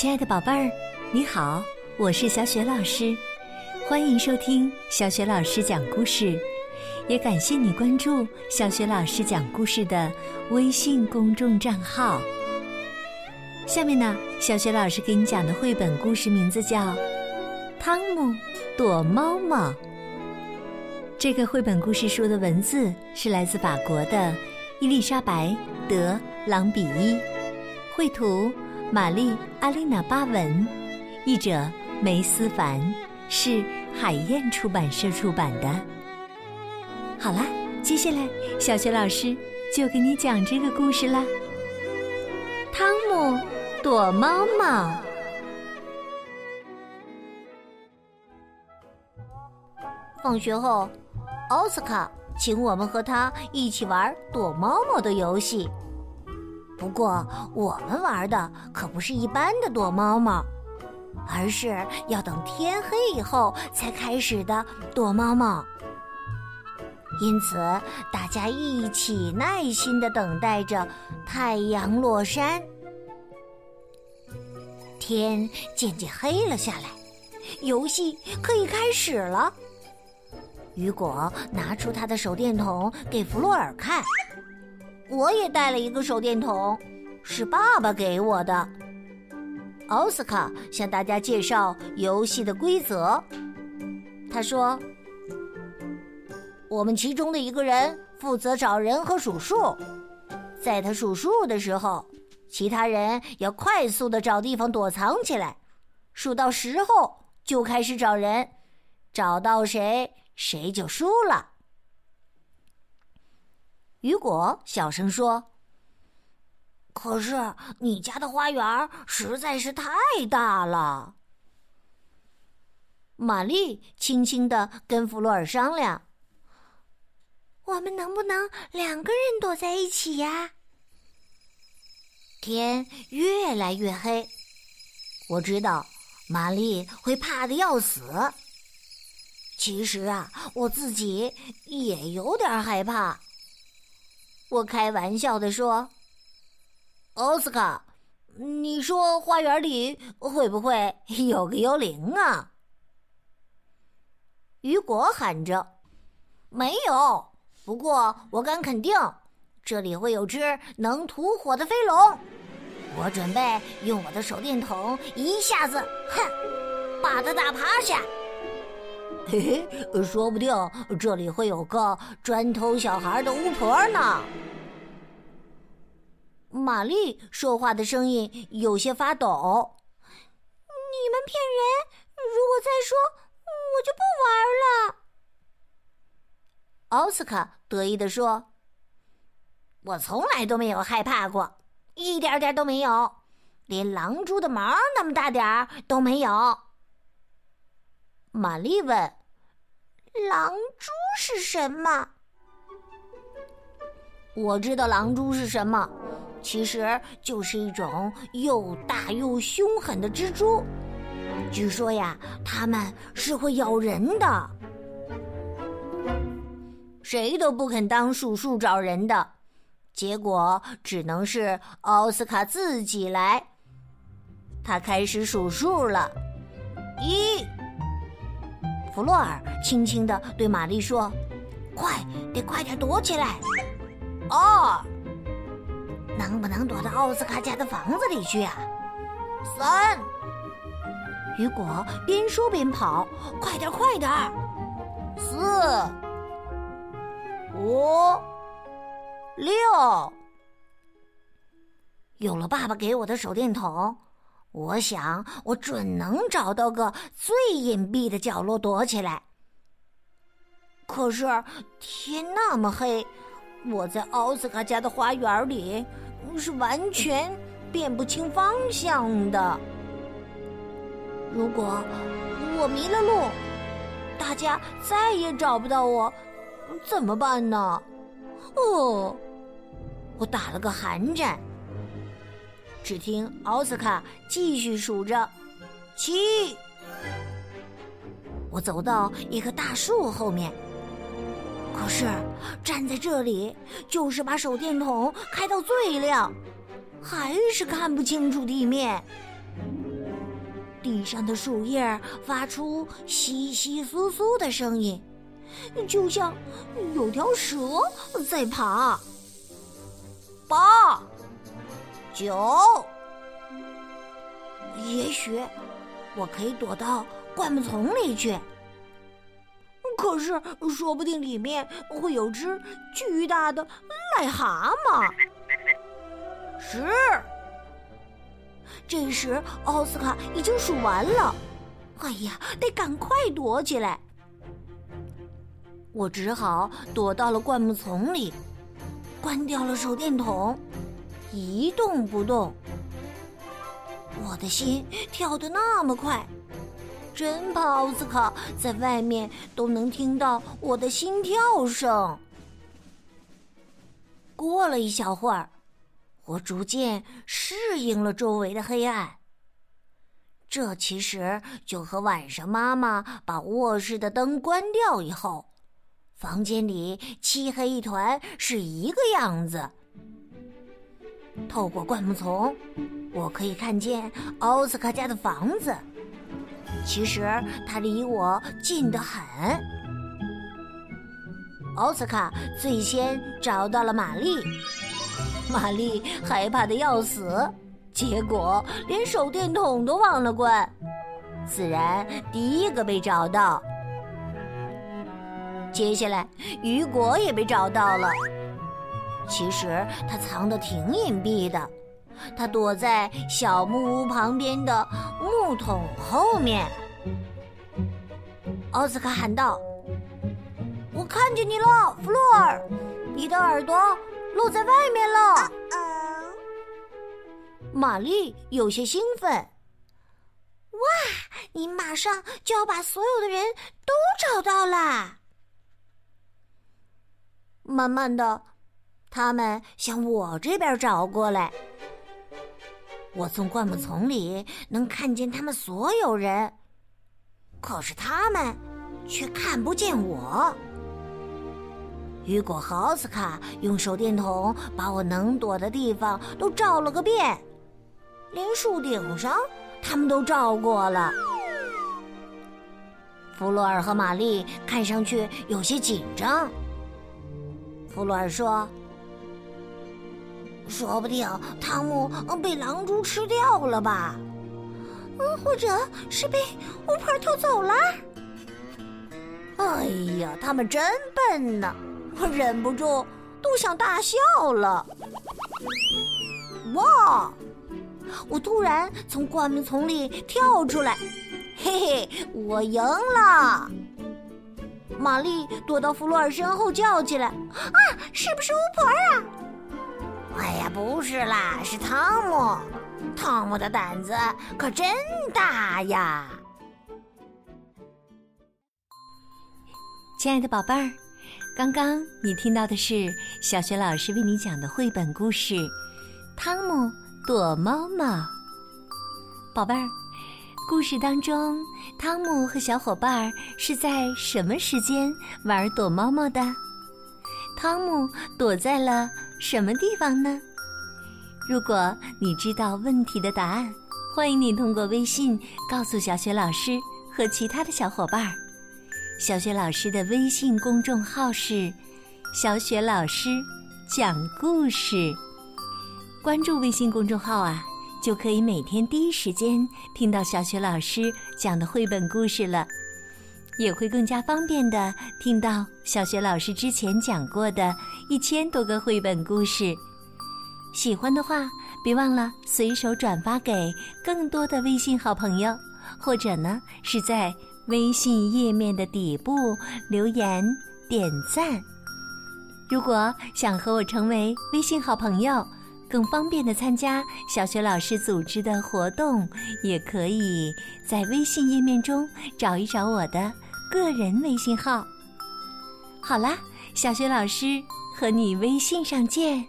亲爱的宝贝儿，你好，我是小雪老师，欢迎收听小雪老师讲故事，也感谢你关注小雪老师讲故事的微信公众账号。下面呢，小雪老师给你讲的绘本故事名字叫《汤姆躲猫猫》。这个绘本故事书的文字是来自法国的伊丽莎白·德朗比伊，绘图。玛丽·阿丽娜·巴文，译者梅思凡，是海燕出版社出版的。好啦，接下来小学老师就给你讲这个故事啦。汤姆躲猫猫。放学后，奥斯卡请我们和他一起玩躲猫猫的游戏。不过，我们玩的可不是一般的躲猫猫，而是要等天黑以后才开始的躲猫猫。因此，大家一起耐心的等待着太阳落山。天渐渐黑了下来，游戏可以开始了。雨果拿出他的手电筒给弗洛尔看。我也带了一个手电筒，是爸爸给我的。奥斯卡向大家介绍游戏的规则。他说：“我们其中的一个人负责找人和数数，在他数数的时候，其他人要快速的找地方躲藏起来。数到十后就开始找人，找到谁谁就输了。”雨果小声说：“可是你家的花园实在是太大了。”玛丽轻轻的跟弗洛尔商量：“我们能不能两个人躲在一起呀？”天越来越黑，我知道玛丽会怕的要死。其实啊，我自己也有点害怕。我开玩笑的说：“奥斯卡，你说花园里会不会有个幽灵啊？”雨果喊着：“没有，不过我敢肯定，这里会有只能吐火的飞龙。我准备用我的手电筒一下子，哼，把它打趴下。嘿嘿，说不定这里会有个专偷小孩的巫婆呢。”玛丽说话的声音有些发抖。你们骗人！如果再说，我就不玩了。奥斯卡得意的说：“我从来都没有害怕过，一点点都没有，连狼蛛的毛那么大点儿都没有。”玛丽问：“狼蛛是什么？”我知道狼蛛是什么。其实就是一种又大又凶狠的蜘蛛，据说呀，它们是会咬人的。谁都不肯当数数找人的，结果只能是奥斯卡自己来。他开始数数了，一。弗洛尔轻轻的对玛丽说：“快，得快点躲起来。”二。能不能躲到奥斯卡家的房子里去啊？三，雨果边说边跑，快点，快点！四，五，六，有了爸爸给我的手电筒，我想我准能找到个最隐蔽的角落躲起来。可是天那么黑，我在奥斯卡家的花园里。是完全辨不清方向的。如果我迷了路，大家再也找不到我，怎么办呢？哦，我打了个寒战。只听奥斯卡继续数着：七。我走到一棵大树后面。可是站在这里，就是把手电筒开到最亮，还是看不清楚地面。地上的树叶发出窸窸窣窣的声音，就像有条蛇在爬。八、九，也许我可以躲到灌木丛里去。可是，说不定里面会有只巨大的癞蛤蟆。十。这时，奥斯卡已经数完了。哎呀，得赶快躲起来！我只好躲到了灌木丛里，关掉了手电筒，一动不动。我的心跳得那么快，真怕奥斯卡在外面都能听到我的心跳声。过了一小会儿。我逐渐适应了周围的黑暗。这其实就和晚上妈妈把卧室的灯关掉以后，房间里漆黑一团是一个样子。透过灌木丛，我可以看见奥斯卡家的房子。其实它离我近得很。奥斯卡最先找到了玛丽。玛丽害怕的要死，结果连手电筒都忘了关，自然第一个被找到。接下来，雨果也被找到了。其实他藏的挺隐蔽的，他躲在小木屋旁边的木桶后面。奥斯卡喊道：“我看见你了，弗洛尔，你的耳朵。”露在外面了。玛丽有些兴奋。哇，你马上就要把所有的人都找到了。慢慢的，他们向我这边找过来。我从灌木丛里能看见他们所有人，可是他们却看不见我。雨果和奥斯卡用手电筒把我能躲的地方都照了个遍，连树顶上他们都照过了。弗洛尔和玛丽看上去有些紧张。弗洛尔说：“说不定汤姆被狼蛛吃掉了吧？嗯，或者是被巫婆偷走了。”哎呀，他们真笨呢！我忍不住都想大笑了。哇！我突然从灌木丛里跳出来，嘿嘿，我赢了！玛丽躲到弗洛尔身后叫起来：“啊，是不是巫婆啊？”“哎呀，不是啦，是汤姆。汤姆的胆子可真大呀！”亲爱的宝贝儿。刚刚你听到的是小学老师为你讲的绘本故事《汤姆躲猫猫》。宝贝儿，故事当中，汤姆和小伙伴是在什么时间玩躲猫猫的？汤姆躲在了什么地方呢？如果你知道问题的答案，欢迎你通过微信告诉小雪老师和其他的小伙伴。小雪老师的微信公众号是“小雪老师讲故事”，关注微信公众号啊，就可以每天第一时间听到小雪老师讲的绘本故事了，也会更加方便的听到小学老师之前讲过的一千多个绘本故事。喜欢的话，别忘了随手转发给更多的微信好朋友，或者呢是在。微信页面的底部留言点赞。如果想和我成为微信好朋友，更方便的参加小学老师组织的活动，也可以在微信页面中找一找我的个人微信号。好啦，小雪老师和你微信上见。